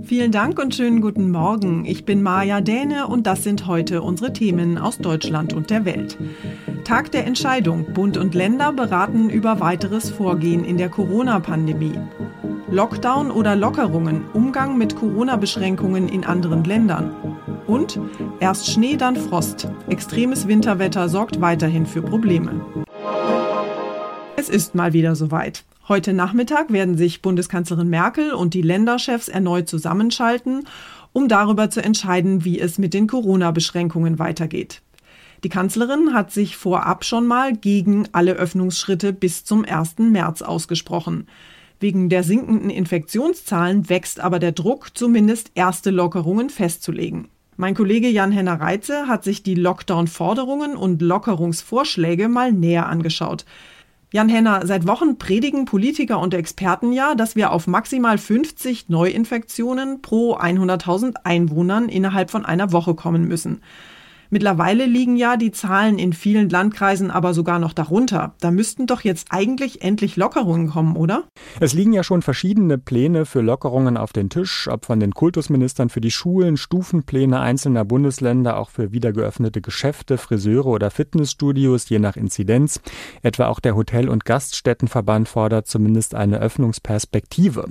Vielen Dank und schönen guten Morgen. Ich bin Maja Däne und das sind heute unsere Themen aus Deutschland und der Welt. Tag der Entscheidung. Bund und Länder beraten über weiteres Vorgehen in der Corona-Pandemie. Lockdown oder Lockerungen, Umgang mit Corona-Beschränkungen in anderen Ländern. Und erst Schnee, dann Frost. Extremes Winterwetter sorgt weiterhin für Probleme. Es ist mal wieder soweit. Heute Nachmittag werden sich Bundeskanzlerin Merkel und die Länderchefs erneut zusammenschalten, um darüber zu entscheiden, wie es mit den Corona-Beschränkungen weitergeht. Die Kanzlerin hat sich vorab schon mal gegen alle Öffnungsschritte bis zum 1. März ausgesprochen. Wegen der sinkenden Infektionszahlen wächst aber der Druck, zumindest erste Lockerungen festzulegen. Mein Kollege Jan-Henner Reitze hat sich die Lockdown-Forderungen und Lockerungsvorschläge mal näher angeschaut. Jan Henner, seit Wochen predigen Politiker und Experten ja, dass wir auf maximal 50 Neuinfektionen pro 100.000 Einwohnern innerhalb von einer Woche kommen müssen. Mittlerweile liegen ja die Zahlen in vielen Landkreisen aber sogar noch darunter. Da müssten doch jetzt eigentlich endlich Lockerungen kommen, oder? Es liegen ja schon verschiedene Pläne für Lockerungen auf den Tisch, ob von den Kultusministern für die Schulen, Stufenpläne einzelner Bundesländer, auch für wiedergeöffnete Geschäfte, Friseure oder Fitnessstudios, je nach Inzidenz. Etwa auch der Hotel- und Gaststättenverband fordert zumindest eine Öffnungsperspektive.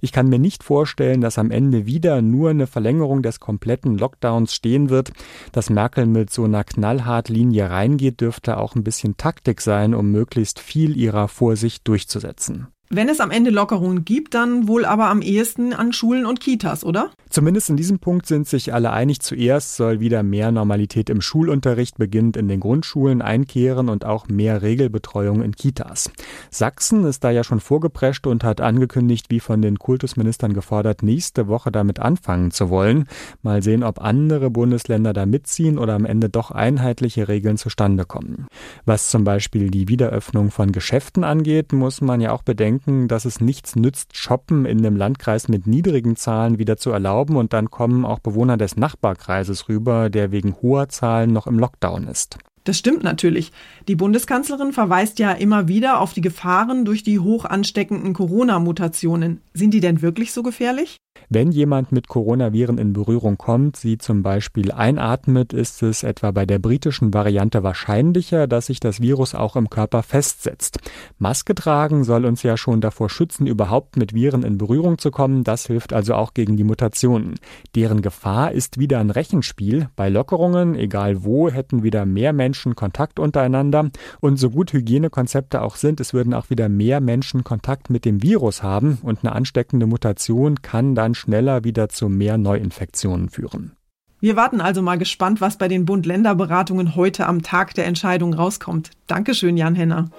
Ich kann mir nicht vorstellen, dass am Ende wieder nur eine Verlängerung des kompletten Lockdowns stehen wird. Das Merkel Merkel mit so einer knallhart Linie reingeht, dürfte auch ein bisschen Taktik sein, um möglichst viel ihrer Vorsicht durchzusetzen. Wenn es am Ende Lockerungen gibt, dann wohl aber am ehesten an Schulen und Kitas, oder? Zumindest in diesem Punkt sind sich alle einig. Zuerst soll wieder mehr Normalität im Schulunterricht beginnend in den Grundschulen einkehren und auch mehr Regelbetreuung in Kitas. Sachsen ist da ja schon vorgeprescht und hat angekündigt, wie von den Kultusministern gefordert, nächste Woche damit anfangen zu wollen. Mal sehen, ob andere Bundesländer da mitziehen oder am Ende doch einheitliche Regeln zustande kommen. Was zum Beispiel die Wiederöffnung von Geschäften angeht, muss man ja auch bedenken, denken, dass es nichts nützt, Shoppen in einem Landkreis mit niedrigen Zahlen wieder zu erlauben und dann kommen auch Bewohner des Nachbarkreises rüber, der wegen hoher Zahlen noch im Lockdown ist. Das stimmt natürlich. Die Bundeskanzlerin verweist ja immer wieder auf die Gefahren durch die hoch ansteckenden Corona-Mutationen. Sind die denn wirklich so gefährlich? Wenn jemand mit Coronaviren in Berührung kommt, sie zum Beispiel einatmet, ist es etwa bei der britischen Variante wahrscheinlicher, dass sich das Virus auch im Körper festsetzt. Maske tragen soll uns ja schon davor schützen, überhaupt mit Viren in Berührung zu kommen. Das hilft also auch gegen die Mutationen. Deren Gefahr ist wieder ein Rechenspiel. Bei Lockerungen, egal wo, hätten wieder mehr Menschen Kontakt untereinander. Und so gut Hygienekonzepte auch sind, es würden auch wieder mehr Menschen Kontakt mit dem Virus haben. Und eine ansteckende Mutation kann dann schneller wieder zu mehr Neuinfektionen führen. Wir warten also mal gespannt, was bei den Bund-Länder-Beratungen heute am Tag der Entscheidung rauskommt. Dankeschön, Jan Henner.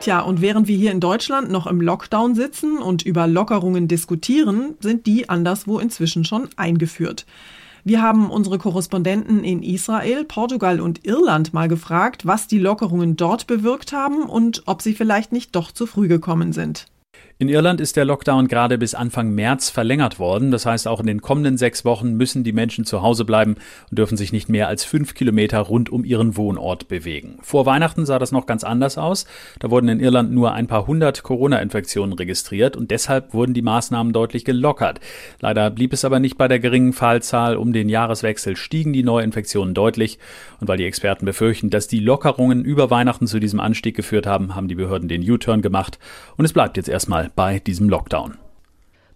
Tja, und während wir hier in Deutschland noch im Lockdown sitzen und über Lockerungen diskutieren, sind die anderswo inzwischen schon eingeführt. Wir haben unsere Korrespondenten in Israel, Portugal und Irland mal gefragt, was die Lockerungen dort bewirkt haben und ob sie vielleicht nicht doch zu früh gekommen sind. In Irland ist der Lockdown gerade bis Anfang März verlängert worden. Das heißt, auch in den kommenden sechs Wochen müssen die Menschen zu Hause bleiben und dürfen sich nicht mehr als fünf Kilometer rund um ihren Wohnort bewegen. Vor Weihnachten sah das noch ganz anders aus. Da wurden in Irland nur ein paar hundert Corona-Infektionen registriert und deshalb wurden die Maßnahmen deutlich gelockert. Leider blieb es aber nicht bei der geringen Fallzahl. Um den Jahreswechsel stiegen die Neuinfektionen deutlich. Und weil die Experten befürchten, dass die Lockerungen über Weihnachten zu diesem Anstieg geführt haben, haben die Behörden den U-Turn gemacht. Und es bleibt jetzt erstmal bei diesem Lockdown.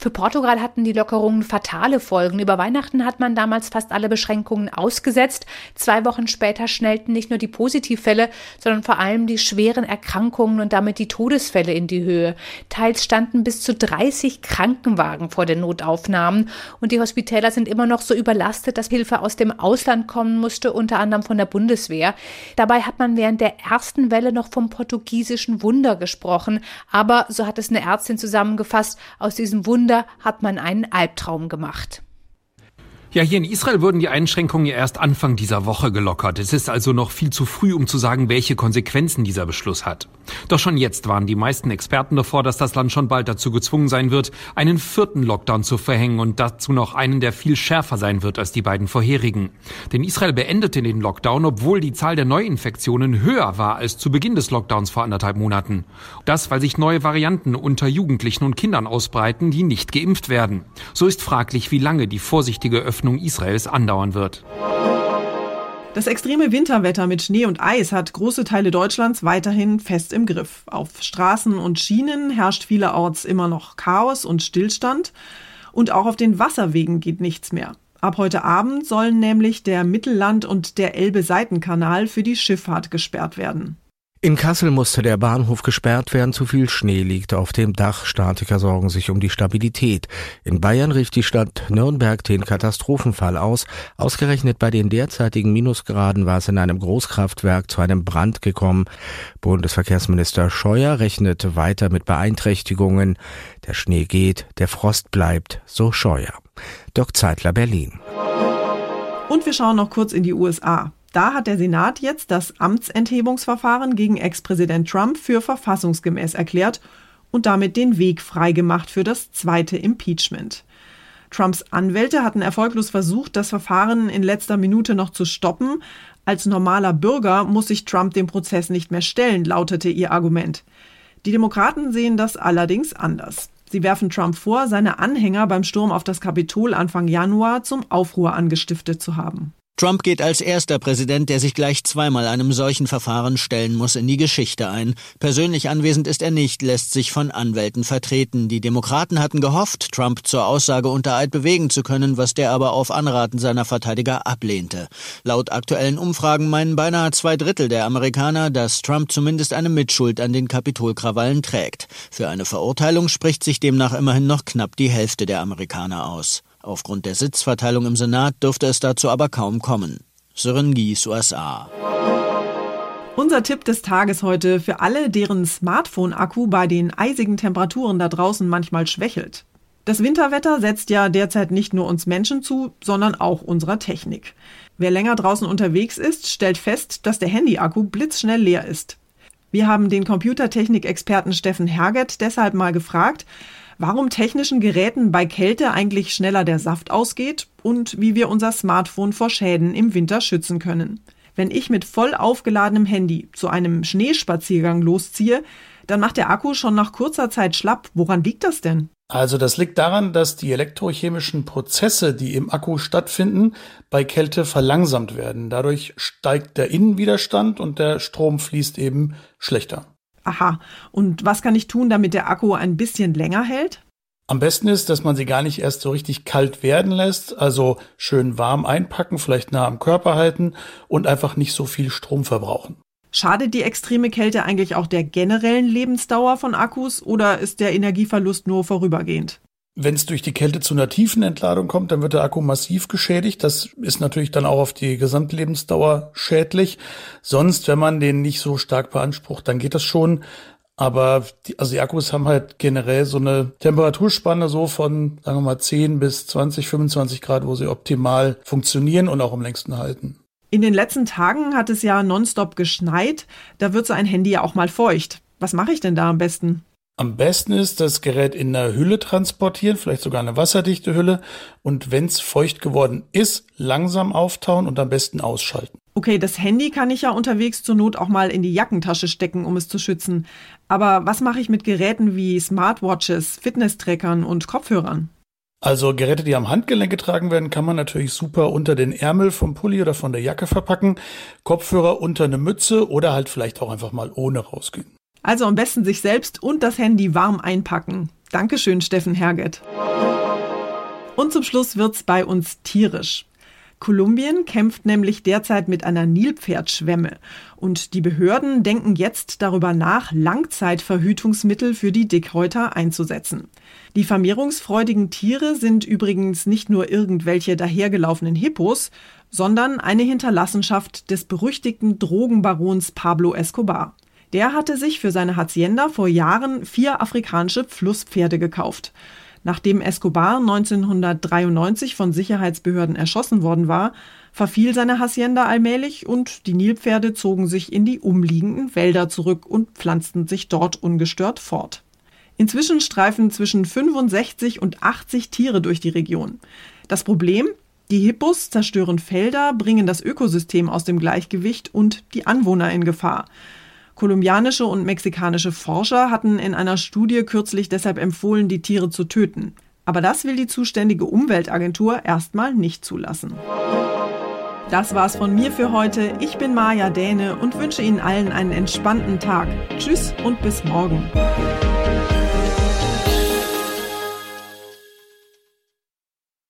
Für Portugal hatten die Lockerungen fatale Folgen. Über Weihnachten hat man damals fast alle Beschränkungen ausgesetzt. Zwei Wochen später schnellten nicht nur die Positivfälle, sondern vor allem die schweren Erkrankungen und damit die Todesfälle in die Höhe. Teils standen bis zu 30 Krankenwagen vor den Notaufnahmen und die Hospitäler sind immer noch so überlastet, dass Hilfe aus dem Ausland kommen musste, unter anderem von der Bundeswehr. Dabei hat man während der ersten Welle noch vom portugiesischen Wunder gesprochen, aber so hat es eine Ärztin zusammengefasst, aus diesem Wunder Wunder hat man einen Albtraum gemacht. Ja, hier in Israel wurden die Einschränkungen ja erst Anfang dieser Woche gelockert. Es ist also noch viel zu früh, um zu sagen, welche Konsequenzen dieser Beschluss hat. Doch schon jetzt waren die meisten Experten davor, dass das Land schon bald dazu gezwungen sein wird, einen vierten Lockdown zu verhängen und dazu noch einen, der viel schärfer sein wird als die beiden vorherigen. Denn Israel beendete den Lockdown, obwohl die Zahl der Neuinfektionen höher war als zu Beginn des Lockdowns vor anderthalb Monaten. Das, weil sich neue Varianten unter Jugendlichen und Kindern ausbreiten, die nicht geimpft werden. So ist fraglich, wie lange die vorsichtige Öffnung Öffnung Israels andauern wird. Das extreme Winterwetter mit Schnee und Eis hat große Teile Deutschlands weiterhin fest im Griff. Auf Straßen und Schienen herrscht vielerorts immer noch Chaos und Stillstand. Und auch auf den Wasserwegen geht nichts mehr. Ab heute Abend sollen nämlich der Mittelland- und der Elbe-Seitenkanal für die Schifffahrt gesperrt werden. In Kassel musste der Bahnhof gesperrt werden, zu viel Schnee liegt auf dem Dach. Statiker sorgen sich um die Stabilität. In Bayern rief die Stadt Nürnberg den Katastrophenfall aus. Ausgerechnet bei den derzeitigen Minusgraden war es in einem Großkraftwerk zu einem Brand gekommen. Bundesverkehrsminister Scheuer rechnet weiter mit Beeinträchtigungen. Der Schnee geht, der Frost bleibt, so Scheuer. Doc Zeitler Berlin. Und wir schauen noch kurz in die USA. Da hat der Senat jetzt das Amtsenthebungsverfahren gegen Ex-Präsident Trump für verfassungsgemäß erklärt und damit den Weg freigemacht für das zweite Impeachment. Trumps Anwälte hatten erfolglos versucht, das Verfahren in letzter Minute noch zu stoppen. Als normaler Bürger muss sich Trump dem Prozess nicht mehr stellen, lautete ihr Argument. Die Demokraten sehen das allerdings anders. Sie werfen Trump vor, seine Anhänger beim Sturm auf das Kapitol Anfang Januar zum Aufruhr angestiftet zu haben. Trump geht als erster Präsident, der sich gleich zweimal einem solchen Verfahren stellen muss, in die Geschichte ein. Persönlich anwesend ist er nicht, lässt sich von Anwälten vertreten. Die Demokraten hatten gehofft, Trump zur Aussage unter Eid bewegen zu können, was der aber auf Anraten seiner Verteidiger ablehnte. Laut aktuellen Umfragen meinen beinahe zwei Drittel der Amerikaner, dass Trump zumindest eine Mitschuld an den Kapitolkrawallen trägt. Für eine Verurteilung spricht sich demnach immerhin noch knapp die Hälfte der Amerikaner aus. Aufgrund der Sitzverteilung im Senat dürfte es dazu aber kaum kommen. Sören USA. Unser Tipp des Tages heute für alle, deren Smartphone-Akku bei den eisigen Temperaturen da draußen manchmal schwächelt. Das Winterwetter setzt ja derzeit nicht nur uns Menschen zu, sondern auch unserer Technik. Wer länger draußen unterwegs ist, stellt fest, dass der Handy-Akku blitzschnell leer ist. Wir haben den Computertechnik-Experten Steffen Herget deshalb mal gefragt, warum technischen Geräten bei Kälte eigentlich schneller der Saft ausgeht und wie wir unser Smartphone vor Schäden im Winter schützen können. Wenn ich mit voll aufgeladenem Handy zu einem Schneespaziergang losziehe, dann macht der Akku schon nach kurzer Zeit schlapp. Woran liegt das denn? Also das liegt daran, dass die elektrochemischen Prozesse, die im Akku stattfinden, bei Kälte verlangsamt werden. Dadurch steigt der Innenwiderstand und der Strom fließt eben schlechter. Aha. Und was kann ich tun, damit der Akku ein bisschen länger hält? Am besten ist, dass man sie gar nicht erst so richtig kalt werden lässt, also schön warm einpacken, vielleicht nah am Körper halten und einfach nicht so viel Strom verbrauchen. Schadet die extreme Kälte eigentlich auch der generellen Lebensdauer von Akkus oder ist der Energieverlust nur vorübergehend? Wenn es durch die Kälte zu einer tiefen Entladung kommt, dann wird der Akku massiv geschädigt. Das ist natürlich dann auch auf die Gesamtlebensdauer schädlich. Sonst, wenn man den nicht so stark beansprucht, dann geht das schon. Aber die, also die Akkus haben halt generell so eine Temperaturspanne so von, sagen wir mal, 10 bis 20, 25 Grad, wo sie optimal funktionieren und auch am längsten halten. In den letzten Tagen hat es ja nonstop geschneit. Da wird so ein Handy ja auch mal feucht. Was mache ich denn da am besten? Am besten ist das Gerät in einer Hülle transportieren, vielleicht sogar eine wasserdichte Hülle. Und wenn es feucht geworden ist, langsam auftauen und am besten ausschalten. Okay, das Handy kann ich ja unterwegs zur Not auch mal in die Jackentasche stecken, um es zu schützen. Aber was mache ich mit Geräten wie Smartwatches, Fitnesstrackern und Kopfhörern? Also Geräte, die am Handgelenk getragen werden, kann man natürlich super unter den Ärmel vom Pulli oder von der Jacke verpacken. Kopfhörer unter eine Mütze oder halt vielleicht auch einfach mal ohne rausgehen. Also am besten sich selbst und das Handy warm einpacken. Dankeschön, Steffen Herget. Und zum Schluss wird's bei uns tierisch. Kolumbien kämpft nämlich derzeit mit einer Nilpferdschwemme und die Behörden denken jetzt darüber nach, Langzeitverhütungsmittel für die Dickhäuter einzusetzen. Die vermehrungsfreudigen Tiere sind übrigens nicht nur irgendwelche dahergelaufenen Hippos, sondern eine Hinterlassenschaft des berüchtigten Drogenbarons Pablo Escobar. Der hatte sich für seine Hacienda vor Jahren vier afrikanische Flusspferde gekauft. Nachdem Escobar 1993 von Sicherheitsbehörden erschossen worden war, verfiel seine Hacienda allmählich und die Nilpferde zogen sich in die umliegenden Wälder zurück und pflanzten sich dort ungestört fort. Inzwischen streifen zwischen 65 und 80 Tiere durch die Region. Das Problem? Die Hippos zerstören Felder, bringen das Ökosystem aus dem Gleichgewicht und die Anwohner in Gefahr. Kolumbianische und mexikanische Forscher hatten in einer Studie kürzlich deshalb empfohlen, die Tiere zu töten. Aber das will die zuständige Umweltagentur erstmal nicht zulassen. Das war's von mir für heute. Ich bin Maja Däne und wünsche Ihnen allen einen entspannten Tag. Tschüss und bis morgen.